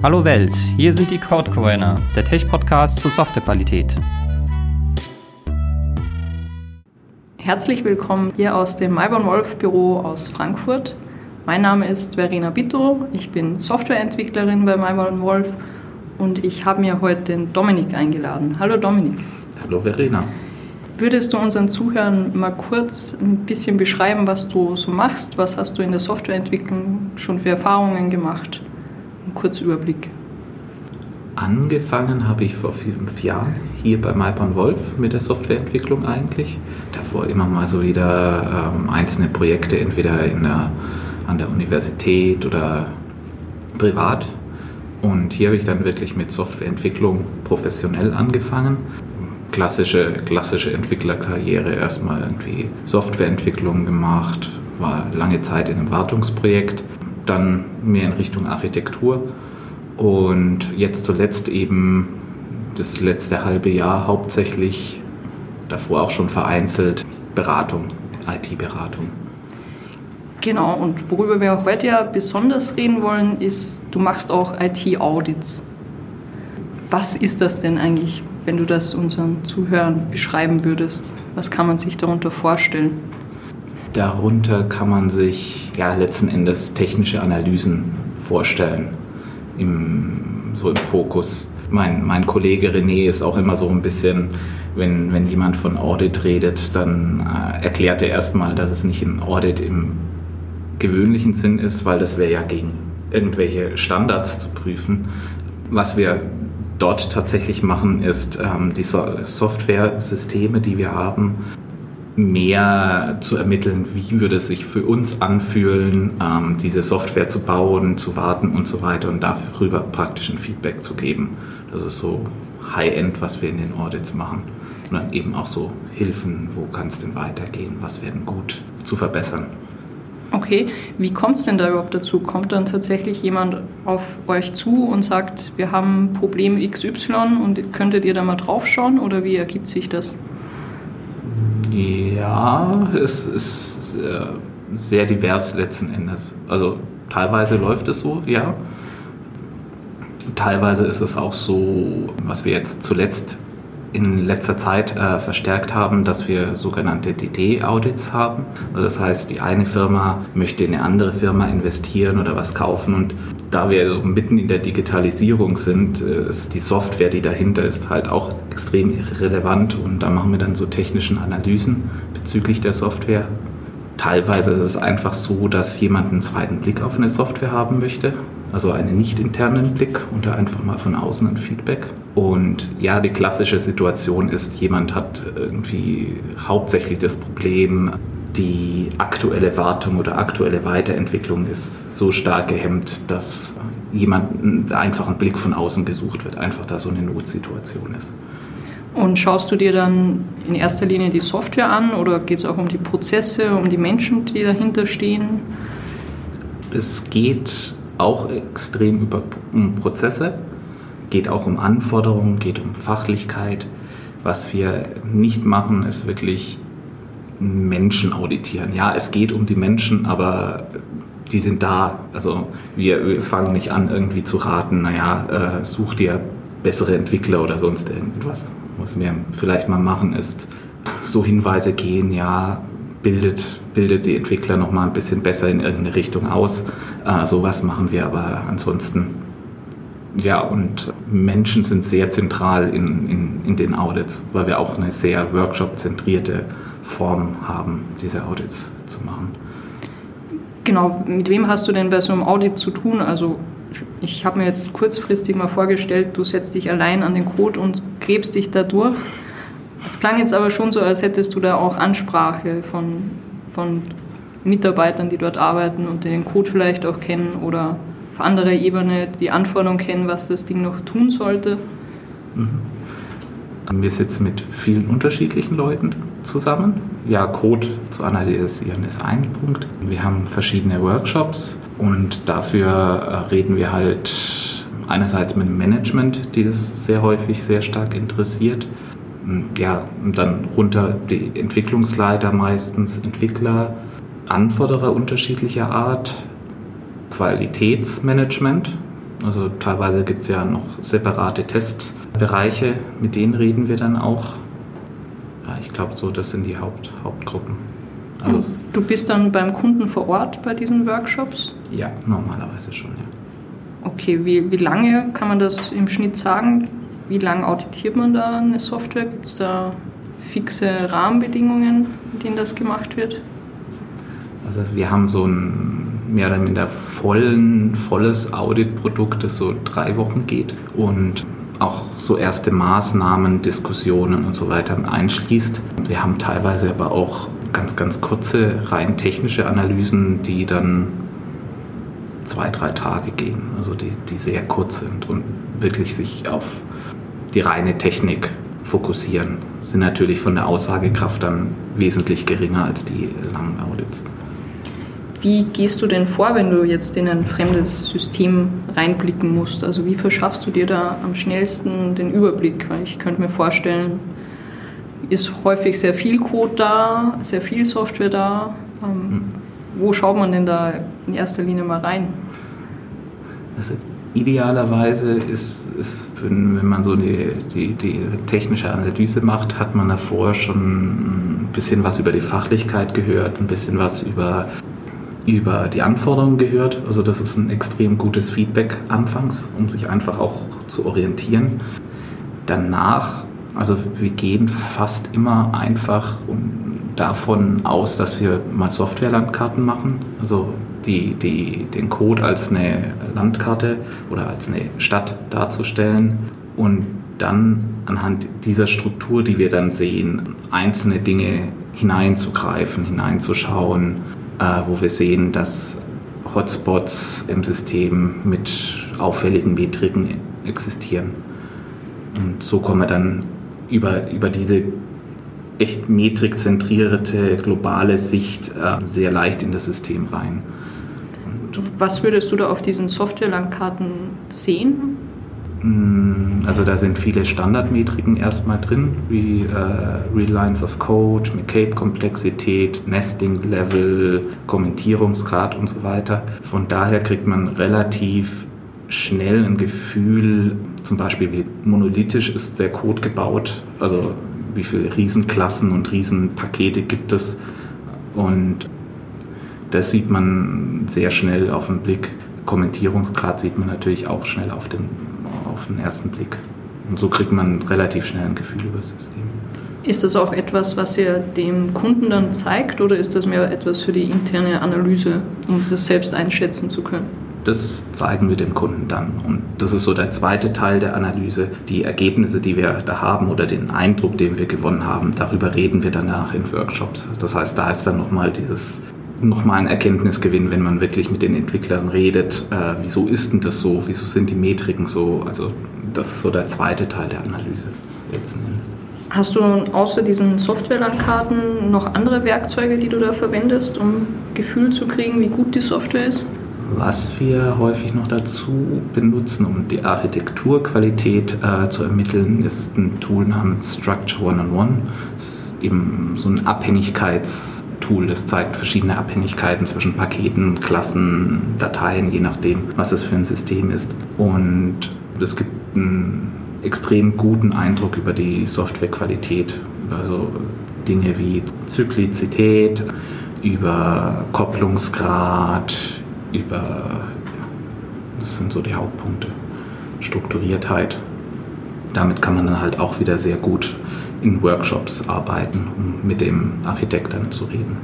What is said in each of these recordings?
Hallo Welt, hier sind die Codecoiner, der Tech-Podcast zur Softwarequalität. Herzlich willkommen hier aus dem Mayborn Wolf Büro aus Frankfurt. Mein Name ist Verena Bitto, ich bin Softwareentwicklerin bei Mayborn Wolf und ich habe mir heute den Dominik eingeladen. Hallo Dominik. Hallo Verena. Würdest du unseren Zuhörern mal kurz ein bisschen beschreiben, was du so machst? Was hast du in der Softwareentwicklung schon für Erfahrungen gemacht? Ein kurzer Überblick. Angefangen habe ich vor fünf Jahren hier bei Malborn Wolf mit der Softwareentwicklung eigentlich. Davor immer mal so wieder ähm, einzelne Projekte, entweder in der, an der Universität oder privat. Und hier habe ich dann wirklich mit Softwareentwicklung professionell angefangen klassische, klassische Entwicklerkarriere erstmal irgendwie Softwareentwicklung gemacht, war lange Zeit in einem Wartungsprojekt, dann mehr in Richtung Architektur und jetzt zuletzt eben das letzte halbe Jahr hauptsächlich, davor auch schon vereinzelt, Beratung, IT-Beratung. Genau, und worüber wir heute ja besonders reden wollen, ist, du machst auch IT-Audits. Was ist das denn eigentlich? wenn du das unseren Zuhörern beschreiben würdest? Was kann man sich darunter vorstellen? Darunter kann man sich ja letzten Endes technische Analysen vorstellen, im, so im Fokus. Mein, mein Kollege René ist auch immer so ein bisschen, wenn, wenn jemand von Audit redet, dann äh, erklärt er erstmal, dass es nicht ein Audit im gewöhnlichen Sinn ist, weil das wäre ja gegen irgendwelche Standards zu prüfen. Was wir dort tatsächlich machen, ist ähm, die so Software-Systeme, die wir haben, mehr zu ermitteln, wie würde es sich für uns anfühlen, ähm, diese Software zu bauen, zu warten und so weiter und darüber praktisch ein Feedback zu geben. Das ist so High-End, was wir in den Audits machen. Und dann eben auch so Hilfen, wo kann es denn weitergehen, was werden gut zu verbessern. Okay, wie kommt es denn da überhaupt dazu? Kommt dann tatsächlich jemand auf euch zu und sagt, wir haben Problem XY und könntet ihr da mal drauf schauen oder wie ergibt sich das? Ja, es ist sehr divers letzten Endes. Also teilweise läuft es so, ja. Teilweise ist es auch so, was wir jetzt zuletzt in letzter Zeit äh, verstärkt haben, dass wir sogenannte DD-Audits haben. Also das heißt, die eine Firma möchte in eine andere Firma investieren oder was kaufen und da wir so mitten in der Digitalisierung sind, äh, ist die Software, die dahinter ist, halt auch extrem relevant und da machen wir dann so technischen Analysen bezüglich der Software. Teilweise ist es einfach so, dass jemand einen zweiten Blick auf eine Software haben möchte also einen nicht internen Blick und einfach mal von außen ein Feedback. Und ja, die klassische Situation ist, jemand hat irgendwie hauptsächlich das Problem, die aktuelle Wartung oder aktuelle Weiterentwicklung ist so stark gehemmt, dass jemand einfach ein Blick von außen gesucht wird, einfach da so eine Notsituation ist. Und schaust du dir dann in erster Linie die Software an oder geht es auch um die Prozesse, um die Menschen, die dahinter stehen? Es geht auch extrem über Prozesse, geht auch um Anforderungen, geht um Fachlichkeit. Was wir nicht machen, ist wirklich Menschen auditieren. Ja, es geht um die Menschen, aber die sind da. Also wir, wir fangen nicht an, irgendwie zu raten, naja, äh, such dir bessere Entwickler oder sonst irgendwas. Was wir vielleicht mal machen, ist so Hinweise gehen, ja, bildet, bildet die Entwickler noch mal ein bisschen besser in irgendeine Richtung aus. Äh, sowas machen wir aber ansonsten. Ja, und Menschen sind sehr zentral in, in, in den Audits, weil wir auch eine sehr workshop-zentrierte Form haben, diese Audits zu machen. Genau, mit wem hast du denn bei so einem Audit zu tun? Also ich habe mir jetzt kurzfristig mal vorgestellt, du setzt dich allein an den Code und gräbst dich da durch. Es klang jetzt aber schon so, als hättest du da auch Ansprache von, von Mitarbeitern, die dort arbeiten und den Code vielleicht auch kennen oder auf anderer Ebene die Anforderungen kennen, was das Ding noch tun sollte. Mhm. Wir sitzen mit vielen unterschiedlichen Leuten zusammen. Ja, Code zu analysieren ist ein Punkt. Wir haben verschiedene Workshops und dafür äh, reden wir halt einerseits mit dem Management, die das sehr häufig sehr stark interessiert ja, dann runter die Entwicklungsleiter meistens, Entwickler, Anforderer unterschiedlicher Art, Qualitätsmanagement, Also teilweise gibt es ja noch separate Testbereiche, mit denen reden wir dann auch. Ich glaube so, das sind die Haupt, Hauptgruppen. Also du bist dann beim Kunden vor Ort bei diesen Workshops? Ja, normalerweise schon, ja. Okay, wie, wie lange kann man das im Schnitt sagen? Wie lange auditiert man da eine Software? Gibt es da fixe Rahmenbedingungen, in denen das gemacht wird? Also wir haben so ein mehr oder minder vollen, volles Auditprodukt, das so drei Wochen geht und auch so erste Maßnahmen, Diskussionen und so weiter einschließt. Wir haben teilweise aber auch ganz, ganz kurze, rein technische Analysen, die dann zwei, drei Tage gehen, also die, die sehr kurz sind und wirklich sich auf die reine Technik fokussieren, sind natürlich von der Aussagekraft dann wesentlich geringer als die langen Audits. Wie gehst du denn vor, wenn du jetzt in ein fremdes System reinblicken musst? Also wie verschaffst du dir da am schnellsten den Überblick? Weil ich könnte mir vorstellen, ist häufig sehr viel Code da, sehr viel Software da. Ähm, hm. Wo schaut man denn da in erster Linie mal rein? Also idealerweise ist, wenn, wenn man so die, die, die, technische Analyse macht, hat man davor schon ein bisschen was über die Fachlichkeit gehört, ein bisschen was über, über die Anforderungen gehört. Also das ist ein extrem gutes Feedback anfangs, um sich einfach auch zu orientieren. Danach also wir gehen fast immer einfach davon aus, dass wir mal Softwarelandkarten machen. Also die, die, den Code als eine Landkarte oder als eine Stadt darzustellen und dann anhand dieser Struktur, die wir dann sehen, einzelne Dinge hineinzugreifen, hineinzuschauen, wo wir sehen, dass Hotspots im System mit auffälligen Metriken existieren. Und so kommen wir dann über, über diese echt metrikzentrierte globale Sicht äh, sehr leicht in das System rein. Und Was würdest du da auf diesen Software-Landkarten sehen? Mm, also da sind viele Standardmetriken erstmal drin, wie äh, Real Lines of Code, McCabe-Komplexität, Nesting-Level, Kommentierungsgrad und so weiter. Von daher kriegt man relativ schnell ein Gefühl, zum Beispiel wie monolithisch ist der Code gebaut, also wie viele Riesenklassen und Riesenpakete gibt es. Und das sieht man sehr schnell auf den Blick. Kommentierungsgrad sieht man natürlich auch schnell auf den, auf den ersten Blick. Und so kriegt man relativ schnell ein Gefühl über das System. Ist das auch etwas, was ihr dem Kunden dann zeigt oder ist das mehr etwas für die interne Analyse, um das selbst einschätzen zu können? Das zeigen wir dem Kunden dann. Und das ist so der zweite Teil der Analyse. Die Ergebnisse, die wir da haben oder den Eindruck, den wir gewonnen haben, darüber reden wir danach in Workshops. Das heißt, da ist dann nochmal dieses nochmal ein Erkenntnisgewinn, wenn man wirklich mit den Entwicklern redet. Äh, wieso ist denn das so? Wieso sind die Metriken so? Also das ist so der zweite Teil der Analyse letzten Endes. Hast du außer diesen Softwarelandkarten noch andere Werkzeuge, die du da verwendest, um Gefühl zu kriegen, wie gut die Software ist? Was wir häufig noch dazu benutzen, um die Architekturqualität äh, zu ermitteln, ist ein Tool namens Structure One-on-One. Das ist eben so ein Abhängigkeitstool, das zeigt verschiedene Abhängigkeiten zwischen Paketen, Klassen, Dateien, je nachdem, was es für ein System ist. Und es gibt einen extrem guten Eindruck über die Softwarequalität, über so Dinge wie Zyklizität, über Kopplungsgrad, über, das sind so die Hauptpunkte, Strukturiertheit. Damit kann man dann halt auch wieder sehr gut in Workshops arbeiten, um mit dem Architekt dann zu reden.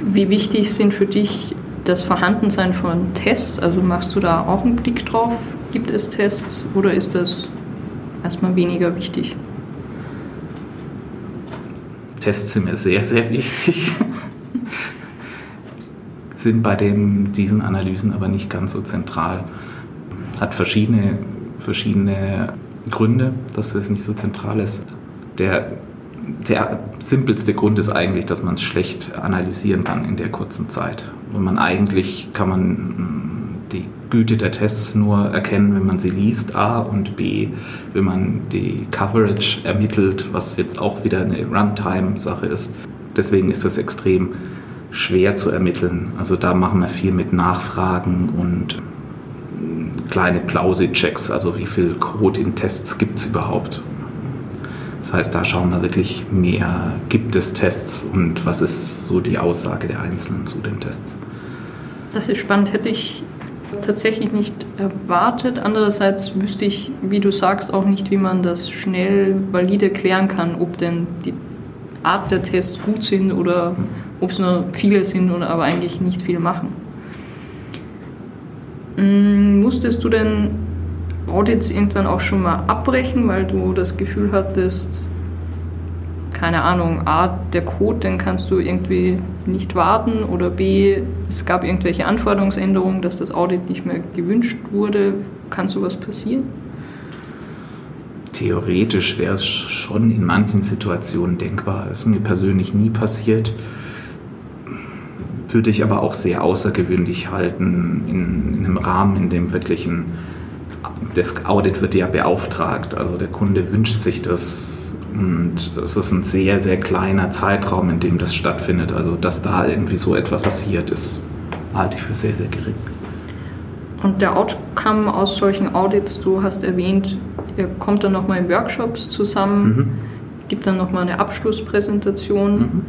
Wie wichtig sind für dich das Vorhandensein von Tests? Also machst du da auch einen Blick drauf? Gibt es Tests oder ist das erstmal weniger wichtig? Tests sind mir sehr, sehr wichtig sind bei dem, diesen Analysen aber nicht ganz so zentral. Hat verschiedene, verschiedene Gründe, dass es nicht so zentral ist. Der, der simpelste Grund ist eigentlich, dass man es schlecht analysieren kann in der kurzen Zeit. Und man eigentlich kann man hm, die Güte der Tests nur erkennen, wenn man sie liest, A und B, wenn man die Coverage ermittelt, was jetzt auch wieder eine Runtime-Sache ist. Deswegen ist das extrem schwer zu ermitteln. Also da machen wir viel mit Nachfragen und kleine Plausi-Checks, also wie viel Code in Tests gibt es überhaupt. Das heißt, da schauen wir wirklich mehr, gibt es Tests und was ist so die Aussage der Einzelnen zu den Tests. Das ist spannend, hätte ich tatsächlich nicht erwartet. Andererseits wüsste ich, wie du sagst, auch nicht, wie man das schnell valide klären kann, ob denn die Art der Tests gut sind oder ob es nur viele sind und aber eigentlich nicht viel machen. Mm, musstest du denn Audits irgendwann auch schon mal abbrechen, weil du das Gefühl hattest, keine Ahnung, A, der Code, den kannst du irgendwie nicht warten oder B, es gab irgendwelche Anforderungsänderungen, dass das Audit nicht mehr gewünscht wurde. Kann sowas passieren? Theoretisch wäre es schon in manchen Situationen denkbar. Ist mir persönlich nie passiert. Würde ich aber auch sehr außergewöhnlich halten in, in einem Rahmen, in dem wirklich ein das Audit wird ja beauftragt. Also der Kunde wünscht sich das und es ist ein sehr, sehr kleiner Zeitraum, in dem das stattfindet. Also dass da irgendwie so etwas passiert ist, halte ich für sehr, sehr gering. Und der Outcome aus solchen Audits, du hast erwähnt, ihr kommt dann nochmal in Workshops zusammen, mhm. gibt dann nochmal eine Abschlusspräsentation. Mhm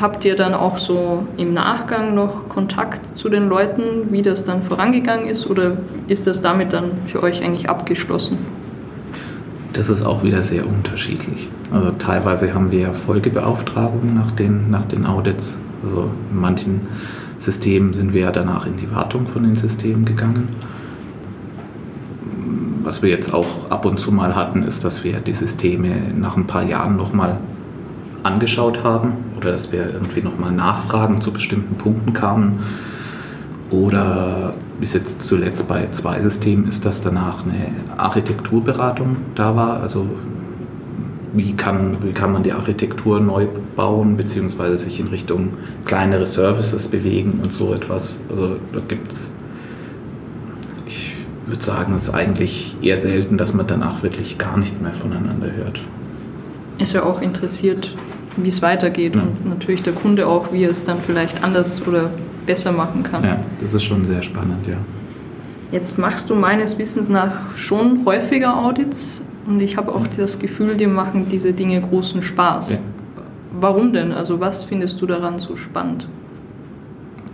habt ihr dann auch so im Nachgang noch Kontakt zu den Leuten, wie das dann vorangegangen ist oder ist das damit dann für euch eigentlich abgeschlossen? Das ist auch wieder sehr unterschiedlich. Also teilweise haben wir ja Folgebeauftragungen nach den, nach den Audits. Also in manchen Systemen sind wir ja danach in die Wartung von den Systemen gegangen. Was wir jetzt auch ab und zu mal hatten, ist, dass wir die Systeme nach ein paar Jahren nochmal angeschaut haben oder dass wir irgendwie nochmal Nachfragen zu bestimmten Punkten kamen. Oder bis jetzt zuletzt bei zwei Systemen ist, dass danach eine Architekturberatung da war. Also wie kann, wie kann man die Architektur neu bauen, beziehungsweise sich in Richtung kleinere Services bewegen und so etwas. Also da gibt es, ich würde sagen, es ist eigentlich eher selten, dass man danach wirklich gar nichts mehr voneinander hört. Ist ja auch interessiert, wie es weitergeht ja. und natürlich der Kunde auch, wie er es dann vielleicht anders oder besser machen kann. Ja, das ist schon sehr spannend, ja. Jetzt machst du meines Wissens nach schon häufiger Audits und ich habe auch das Gefühl, dir machen diese Dinge großen Spaß. Ja. Warum denn? Also was findest du daran so spannend?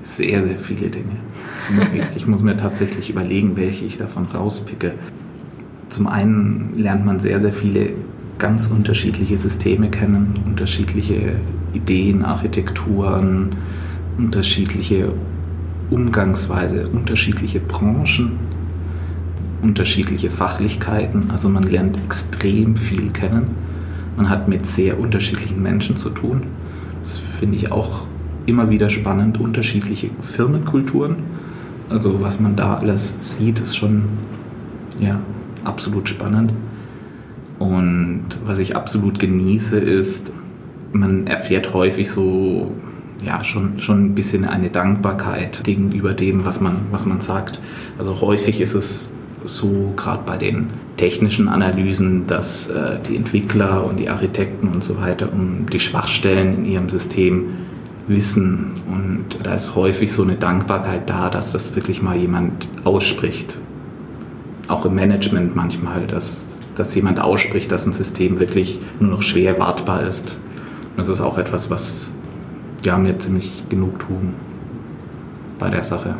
Sehr, sehr viele Dinge. Ich muss mir tatsächlich überlegen, welche ich davon rauspicke. Zum einen lernt man sehr, sehr viele ganz unterschiedliche Systeme kennen, unterschiedliche Ideen, Architekturen, unterschiedliche Umgangsweise, unterschiedliche Branchen, unterschiedliche Fachlichkeiten. Also man lernt extrem viel kennen. Man hat mit sehr unterschiedlichen Menschen zu tun. Das finde ich auch immer wieder spannend, unterschiedliche Firmenkulturen. Also was man da alles sieht, ist schon ja, absolut spannend. Und was ich absolut genieße, ist, man erfährt häufig so, ja, schon, schon ein bisschen eine Dankbarkeit gegenüber dem, was man, was man sagt. Also häufig ist es so, gerade bei den technischen Analysen, dass äh, die Entwickler und die Architekten und so weiter um die Schwachstellen in ihrem System wissen. Und da ist häufig so eine Dankbarkeit da, dass das wirklich mal jemand ausspricht. Auch im Management manchmal, dass dass jemand ausspricht, dass ein System wirklich nur noch schwer wartbar ist. Und das ist auch etwas, was ja, mir ziemlich Genugtuung bei der Sache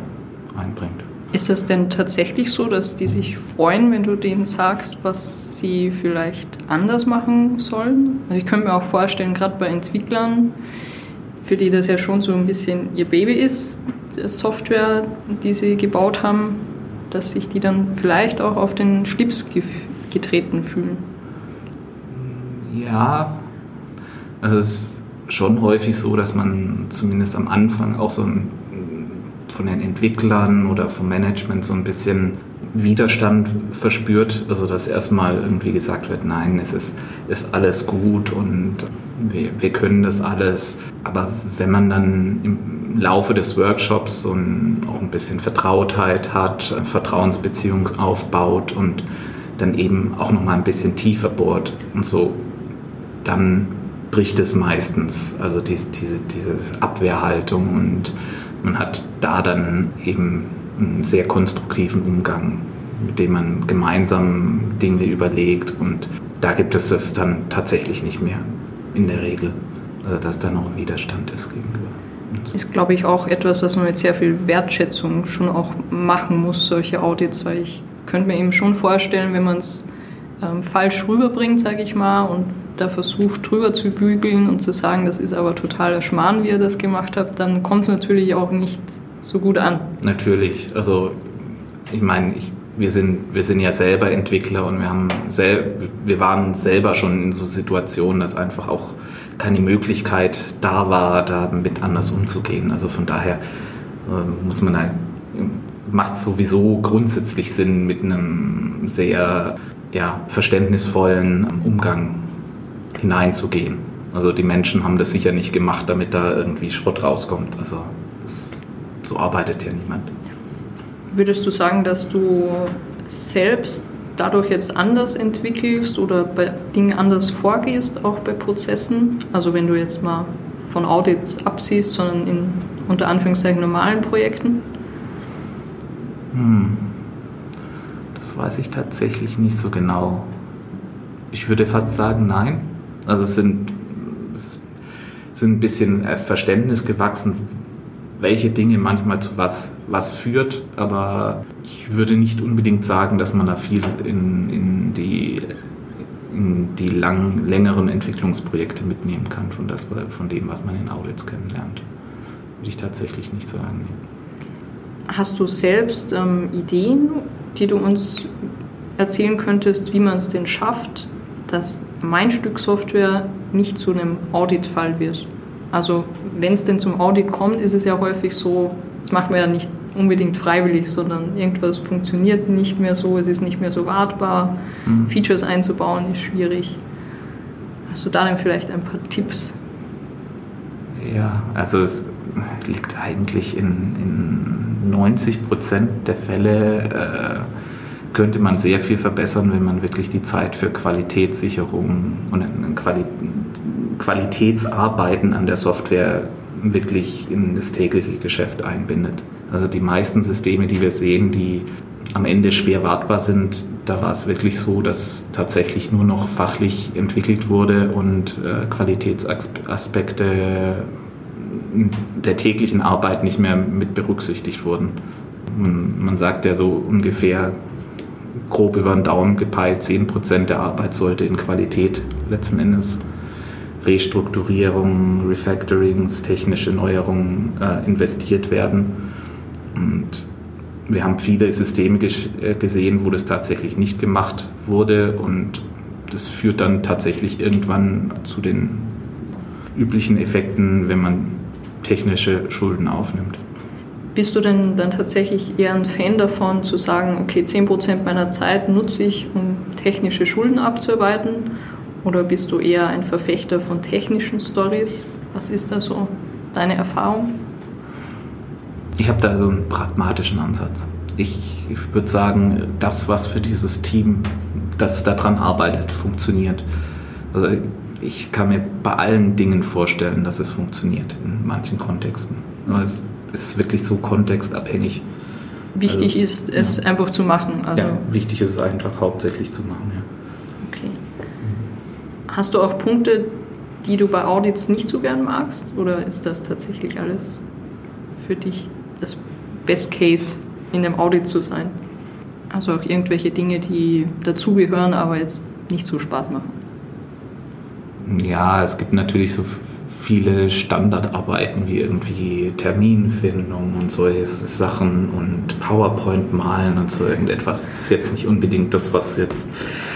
einbringt. Ist das denn tatsächlich so, dass die sich freuen, wenn du denen sagst, was sie vielleicht anders machen sollen? Also ich könnte mir auch vorstellen, gerade bei Entwicklern, für die das ja schon so ein bisschen ihr Baby ist, die Software, die sie gebaut haben, dass sich die dann vielleicht auch auf den Schlips getreten fühlen? Ja, also es ist schon häufig so, dass man zumindest am Anfang auch so ein, von den Entwicklern oder vom Management so ein bisschen Widerstand verspürt. Also dass erstmal irgendwie gesagt wird, nein, es ist, ist alles gut und wir, wir können das alles. Aber wenn man dann im Laufe des Workshops so ein, auch ein bisschen Vertrautheit hat, Vertrauensbeziehung aufbaut und dann eben auch noch mal ein bisschen tiefer bohrt und so, dann bricht es meistens. Also diese, diese, diese Abwehrhaltung und man hat da dann eben einen sehr konstruktiven Umgang, mit dem man gemeinsam Dinge überlegt und da gibt es das dann tatsächlich nicht mehr in der Regel, also dass da noch Widerstand ist gegenüber. Ist, glaube ich, auch etwas, was man mit sehr viel Wertschätzung schon auch machen muss, solche Audits, weil ich könnte mir eben schon vorstellen, wenn man es ähm, falsch rüberbringt, sage ich mal, und da versucht drüber zu bügeln und zu sagen, das ist aber totaler Schmarrn, wie ihr das gemacht habt, dann kommt es natürlich auch nicht so gut an. Natürlich, also ich meine, ich, wir, sind, wir sind ja selber Entwickler und wir, haben sel wir waren selber schon in so Situationen, dass einfach auch keine Möglichkeit da war, damit anders umzugehen. Also von daher äh, muss man halt, macht sowieso grundsätzlich Sinn, mit einem sehr ja, verständnisvollen Umgang hineinzugehen. Also die Menschen haben das sicher nicht gemacht, damit da irgendwie Schrott rauskommt. Also das, so arbeitet ja niemand. Würdest du sagen, dass du selbst dadurch jetzt anders entwickelst oder bei Dingen anders vorgehst, auch bei Prozessen? Also wenn du jetzt mal von Audits absiehst, sondern in unter Anführungszeichen normalen Projekten? Hm. Das weiß ich tatsächlich nicht so genau. Ich würde fast sagen, nein. Also es sind, es sind ein bisschen äh, Verständnis gewachsen, welche Dinge manchmal zu was, was führt, aber ich würde nicht unbedingt sagen, dass man da viel in, in die, in die lang, längeren Entwicklungsprojekte mitnehmen kann von, das, von dem, was man in Audits kennenlernt. Würde ich tatsächlich nicht sagen. Hast du selbst ähm, Ideen, die du uns erzählen könntest, wie man es denn schafft, dass mein Stück Software nicht zu einem Auditfall wird? Also wenn es denn zum Audit kommt, ist es ja häufig so, das macht man ja nicht unbedingt freiwillig, sondern irgendwas funktioniert nicht mehr so, es ist nicht mehr so wartbar, mhm. Features einzubauen ist schwierig. Hast du da denn vielleicht ein paar Tipps? Ja, also es liegt eigentlich in, in 90 Prozent der Fälle, äh, könnte man sehr viel verbessern, wenn man wirklich die Zeit für Qualitätssicherung und Quali Qualitätsarbeiten an der Software wirklich in das tägliche Geschäft einbindet. Also die meisten Systeme, die wir sehen, die am Ende schwer wartbar sind, da war es wirklich so, dass tatsächlich nur noch fachlich entwickelt wurde und äh, Qualitätsaspekte der täglichen Arbeit nicht mehr mit berücksichtigt wurden. Man, man sagt ja so ungefähr grob über den Daumen gepeilt, 10% der Arbeit sollte in Qualität letzten Endes Restrukturierung, Refactorings, technische Neuerungen äh, investiert werden. Und wir haben viele Systeme äh, gesehen, wo das tatsächlich nicht gemacht wurde und das führt dann tatsächlich irgendwann zu den üblichen Effekten, wenn man technische Schulden aufnimmt. Bist du denn dann tatsächlich eher ein Fan davon, zu sagen, okay, 10% meiner Zeit nutze ich, um technische Schulden abzuarbeiten? Oder bist du eher ein Verfechter von technischen Stories? Was ist da so deine Erfahrung? Ich habe da so einen pragmatischen Ansatz. Ich, ich würde sagen, das, was für dieses Team, das daran arbeitet, funktioniert. Also ich kann mir bei allen Dingen vorstellen, dass es funktioniert in manchen Kontexten. Aber es ist wirklich so kontextabhängig. Wichtig also, ist es ja. einfach zu machen. Also ja, wichtig ist es einfach hauptsächlich zu machen. Ja. Okay. Hast du auch Punkte, die du bei Audits nicht so gern magst? Oder ist das tatsächlich alles für dich das Best Case in dem Audit zu sein? Also auch irgendwelche Dinge, die dazugehören, aber jetzt nicht so Spaß machen. Ja, es gibt natürlich so viele Standardarbeiten wie irgendwie Terminfindung und solche Sachen und PowerPoint malen und so irgendetwas. Das ist jetzt nicht unbedingt das, was jetzt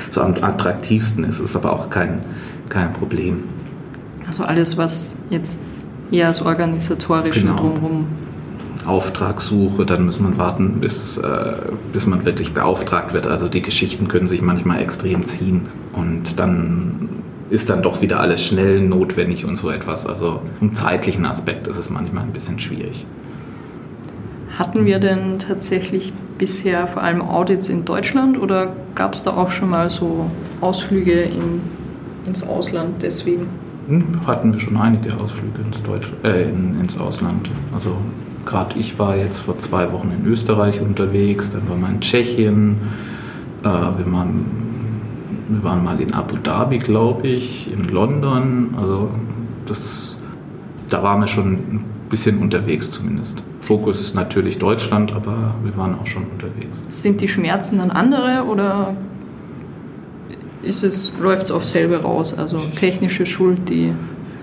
so am attraktivsten ist, ist aber auch kein, kein Problem. Also alles, was jetzt eher das Organisatorische genau. drumherum Auftragssuche, dann muss man warten, bis, äh, bis man wirklich beauftragt wird. Also die Geschichten können sich manchmal extrem ziehen und dann ist dann doch wieder alles schnell notwendig und so etwas. Also im zeitlichen Aspekt ist es manchmal ein bisschen schwierig. Hatten wir denn tatsächlich bisher vor allem Audits in Deutschland oder gab es da auch schon mal so Ausflüge in, ins Ausland deswegen? Hm, hatten wir schon einige Ausflüge ins, Deutsch, äh, in, ins Ausland. Also gerade ich war jetzt vor zwei Wochen in Österreich unterwegs, dann waren wir in Tschechien, äh, wir, waren, wir waren mal in Abu Dhabi, glaube ich, in London. Also das, da waren wir schon ein bisschen unterwegs zumindest. Fokus ist natürlich Deutschland, aber wir waren auch schon unterwegs. Sind die Schmerzen dann andere oder ist es, läuft es auf selbe raus? Also technische Schuld, die.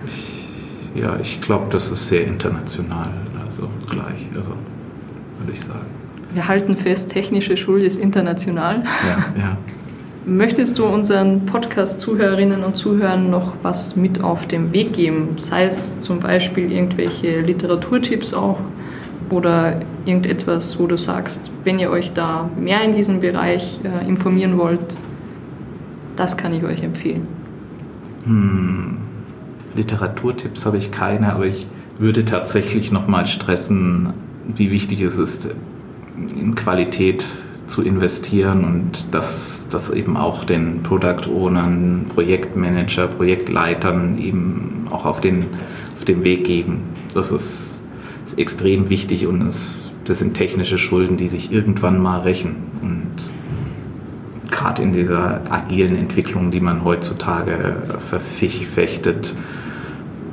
Ich, ja, ich glaube, das ist sehr international, also gleich, also würde ich sagen. Wir halten fest, technische Schuld ist international. Ja, ja. Möchtest du unseren Podcast-Zuhörerinnen und Zuhörern noch was mit auf den Weg geben? Sei es zum Beispiel irgendwelche Literaturtipps auch oder irgendetwas, wo du sagst, wenn ihr euch da mehr in diesem Bereich äh, informieren wollt, das kann ich euch empfehlen. Hm. Literaturtipps habe ich keine, aber ich würde tatsächlich nochmal stressen, wie wichtig es ist, in Qualität zu investieren und dass das eben auch den Product Ownern, Projektmanager, Projektleitern eben auch auf den, auf den Weg geben. Das ist, ist extrem wichtig und es, das sind technische Schulden, die sich irgendwann mal rächen. Und gerade in dieser agilen Entwicklung, die man heutzutage verfechtet,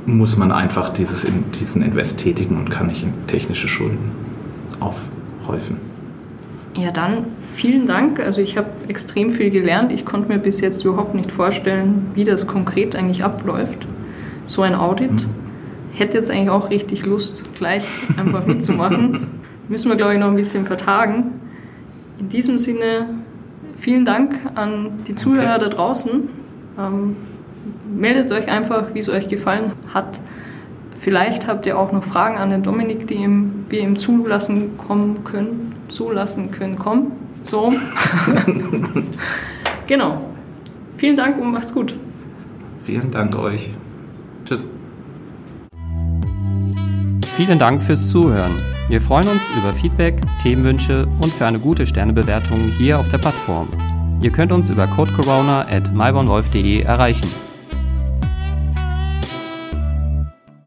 muss man einfach dieses, diesen Invest tätigen und kann nicht in technische Schulden aufhäufen. Ja, dann vielen Dank. Also ich habe extrem viel gelernt. Ich konnte mir bis jetzt überhaupt nicht vorstellen, wie das konkret eigentlich abläuft. So ein Audit. Mhm. Hätte jetzt eigentlich auch richtig Lust, gleich einfach mitzumachen. Müssen wir, glaube ich, noch ein bisschen vertagen. In diesem Sinne, vielen Dank an die Zuhörer okay. da draußen. Ähm, meldet euch einfach, wie es euch gefallen hat. Vielleicht habt ihr auch noch Fragen an den Dominik, die ihm, wir ihm zulassen kommen können, zulassen können, kommen. So. genau. Vielen Dank und macht's gut. Vielen Dank euch. Tschüss. Vielen Dank fürs Zuhören. Wir freuen uns über Feedback, Themenwünsche und für eine gute Sternebewertung hier auf der Plattform. Ihr könnt uns über codecorona at mybornwolf.de erreichen.